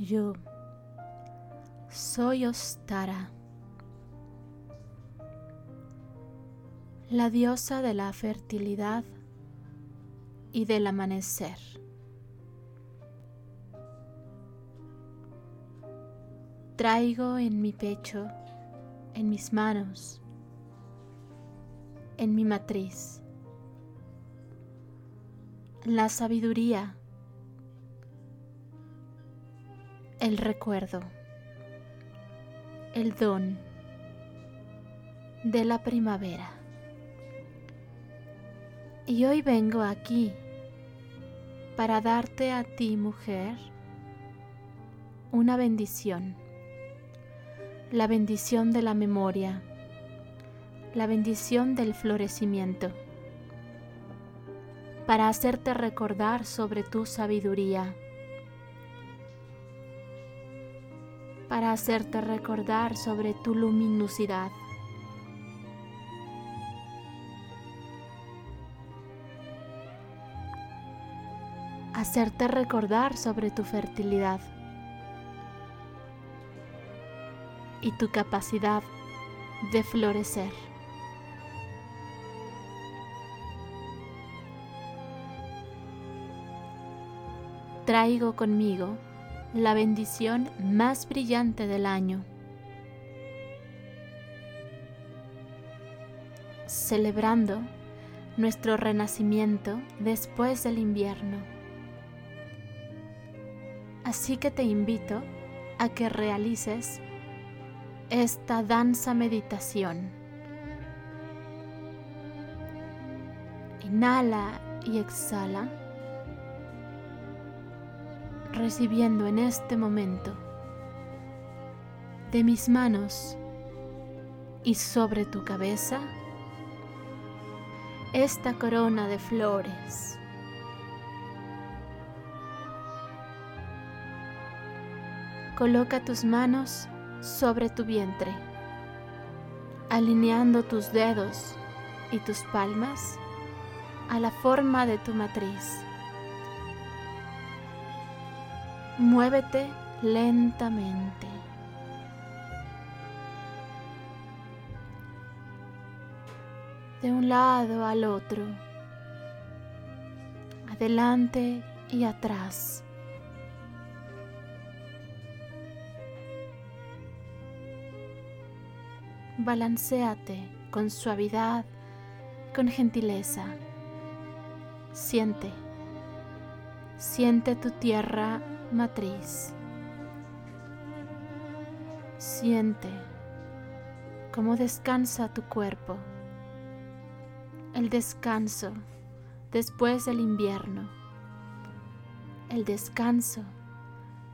Yo soy Ostara, la diosa de la fertilidad y del amanecer. Traigo en mi pecho, en mis manos, en mi matriz, la sabiduría, el recuerdo, el don de la primavera. Y hoy vengo aquí para darte a ti, mujer, una bendición, la bendición de la memoria, la bendición del florecimiento, para hacerte recordar sobre tu sabiduría, para hacerte recordar sobre tu luminosidad. hacerte recordar sobre tu fertilidad y tu capacidad de florecer. Traigo conmigo la bendición más brillante del año, celebrando nuestro renacimiento después del invierno. Así que te invito a que realices esta danza meditación. Inhala y exhala, recibiendo en este momento de mis manos y sobre tu cabeza esta corona de flores. Coloca tus manos sobre tu vientre, alineando tus dedos y tus palmas a la forma de tu matriz. Muévete lentamente. De un lado al otro, adelante y atrás. Balanceate con suavidad, con gentileza. Siente, siente tu tierra matriz. Siente cómo descansa tu cuerpo. El descanso después del invierno. El descanso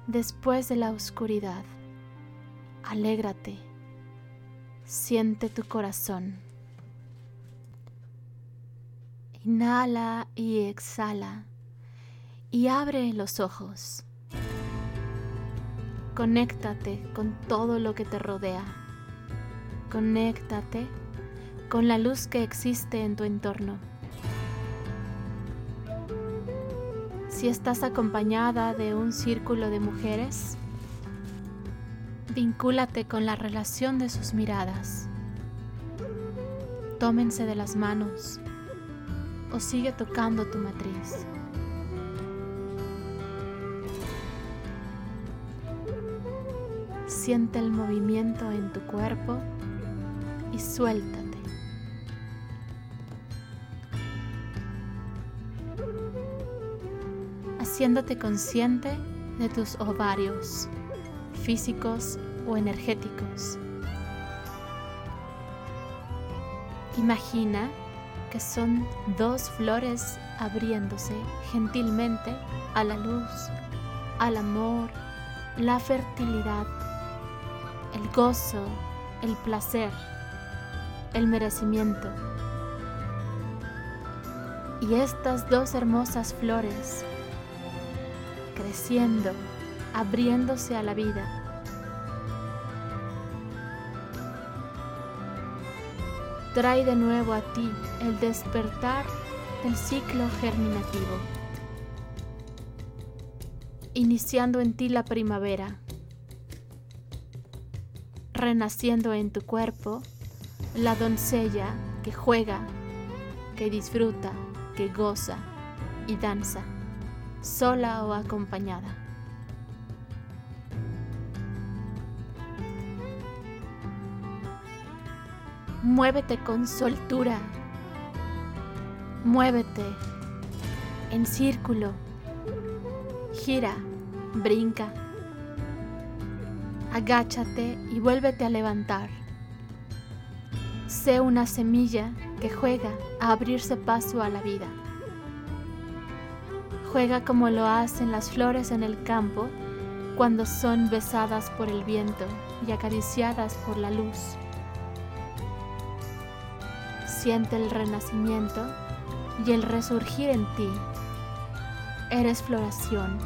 después de la oscuridad. Alégrate Siente tu corazón. Inhala y exhala y abre los ojos. Conéctate con todo lo que te rodea. Conéctate con la luz que existe en tu entorno. Si estás acompañada de un círculo de mujeres, Vincúlate con la relación de sus miradas. Tómense de las manos o sigue tocando tu matriz. Siente el movimiento en tu cuerpo y suéltate. Haciéndote consciente de tus ovarios físicos o energéticos. Imagina que son dos flores abriéndose gentilmente a la luz, al amor, la fertilidad, el gozo, el placer, el merecimiento. Y estas dos hermosas flores creciendo, abriéndose a la vida trae de nuevo a ti el despertar del ciclo germinativo. iniciando en ti la primavera, renaciendo en tu cuerpo la doncella que juega, que disfruta, que goza y danza, sola o acompañada. Muévete con soltura. Muévete en círculo. Gira, brinca. Agáchate y vuélvete a levantar. Sé una semilla que juega a abrirse paso a la vida. Juega como lo hacen las flores en el campo cuando son besadas por el viento y acariciadas por la luz siente el renacimiento y el resurgir en ti. Eres floración,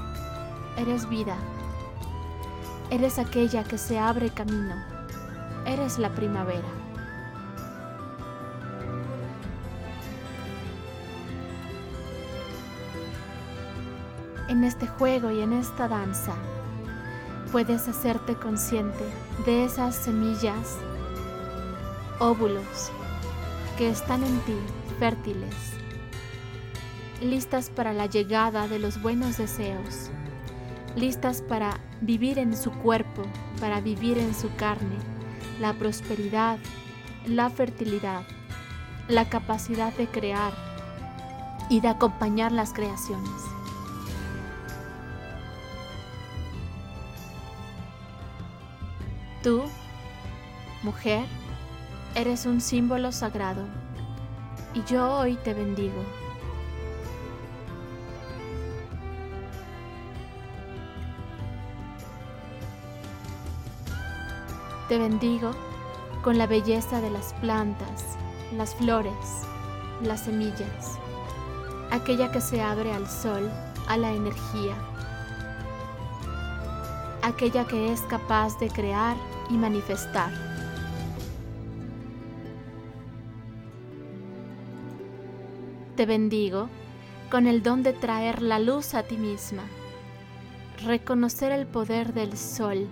eres vida, eres aquella que se abre camino, eres la primavera. En este juego y en esta danza puedes hacerte consciente de esas semillas, óvulos, que están en ti fértiles, listas para la llegada de los buenos deseos, listas para vivir en su cuerpo, para vivir en su carne, la prosperidad, la fertilidad, la capacidad de crear y de acompañar las creaciones. Tú, mujer, Eres un símbolo sagrado y yo hoy te bendigo. Te bendigo con la belleza de las plantas, las flores, las semillas, aquella que se abre al sol, a la energía, aquella que es capaz de crear y manifestar. Te bendigo con el don de traer la luz a ti misma, reconocer el poder del sol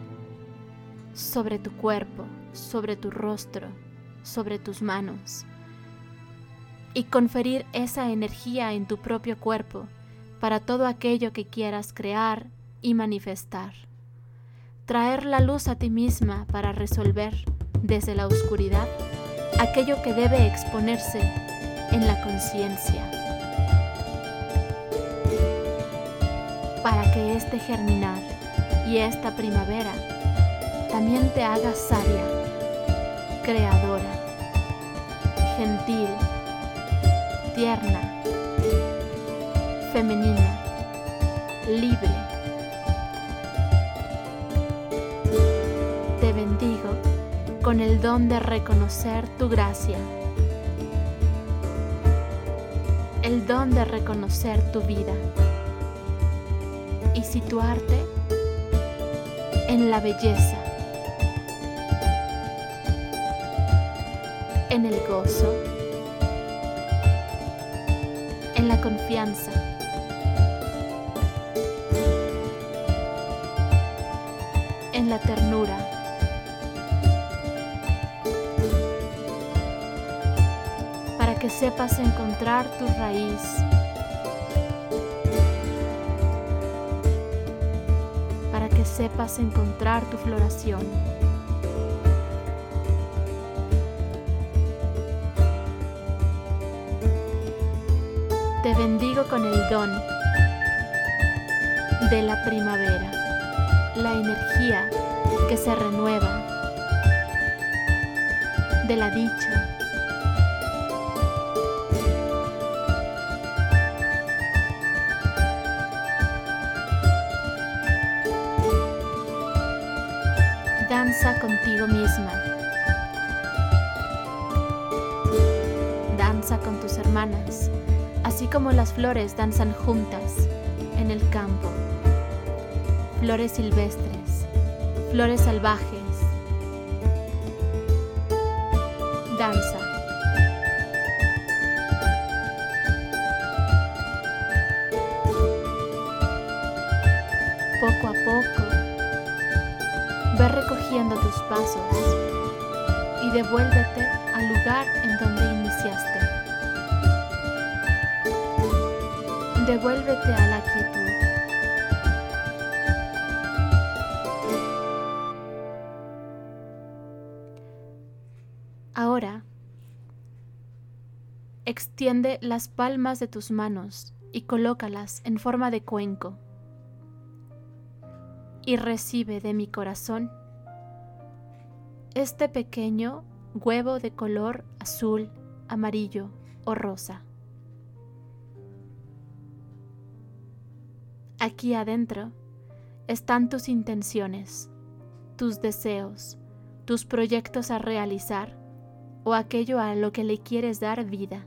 sobre tu cuerpo, sobre tu rostro, sobre tus manos y conferir esa energía en tu propio cuerpo para todo aquello que quieras crear y manifestar. Traer la luz a ti misma para resolver desde la oscuridad aquello que debe exponerse en la conciencia para que este germinar y esta primavera también te haga sabia, creadora, gentil, tierna, femenina, libre. Te bendigo con el don de reconocer tu gracia el don de reconocer tu vida y situarte en la belleza, en el gozo, en la confianza. en la ternura. que sepas encontrar tu raíz. Para que sepas encontrar tu floración. Te bendigo con el don de la primavera, la energía que se renueva, de la dicha, danza contigo misma. Danza con tus hermanas, así como las flores danzan juntas en el campo. Flores silvestres, flores salvajes. Danza. Poco a poco, ve recogiendo tus pasos y devuélvete al lugar en donde iniciaste. Devuélvete a la quietud. Ahora, extiende las palmas de tus manos y colócalas en forma de cuenco. Y recibe de mi corazón este pequeño huevo de color azul, amarillo o rosa. Aquí adentro están tus intenciones, tus deseos, tus proyectos a realizar o aquello a lo que le quieres dar vida.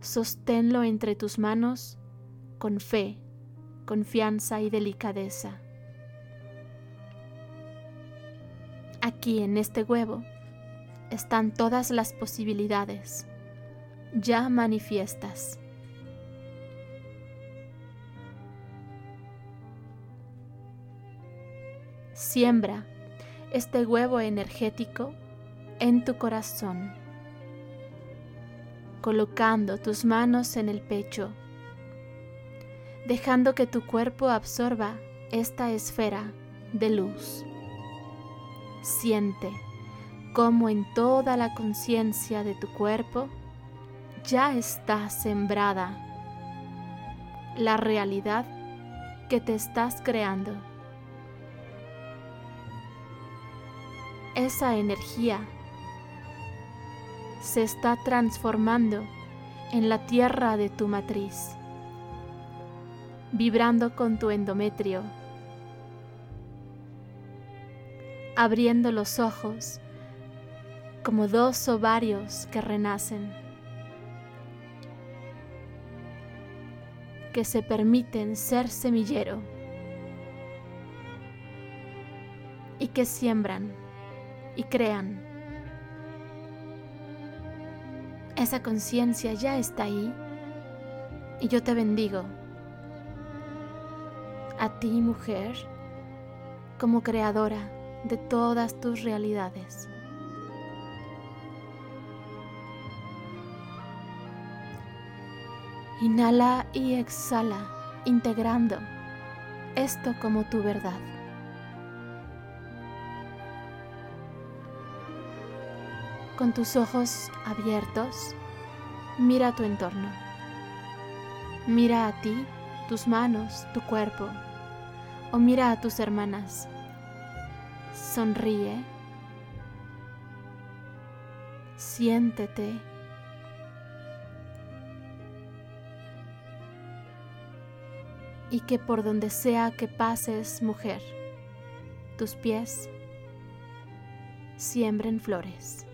Sosténlo entre tus manos con fe, confianza y delicadeza. Aquí en este huevo están todas las posibilidades, ya manifiestas. Siembra este huevo energético en tu corazón, colocando tus manos en el pecho, dejando que tu cuerpo absorba esta esfera de luz. Siente cómo en toda la conciencia de tu cuerpo ya está sembrada la realidad que te estás creando. Esa energía se está transformando en la tierra de tu matriz, vibrando con tu endometrio abriendo los ojos como dos ovarios que renacen, que se permiten ser semillero y que siembran y crean. Esa conciencia ya está ahí y yo te bendigo. A ti, mujer, como creadora de todas tus realidades. Inhala y exhala, integrando esto como tu verdad. Con tus ojos abiertos, mira tu entorno. Mira a ti, tus manos, tu cuerpo, o mira a tus hermanas Sonríe. Siéntete. Y que por donde sea que pases, mujer, tus pies siembren flores.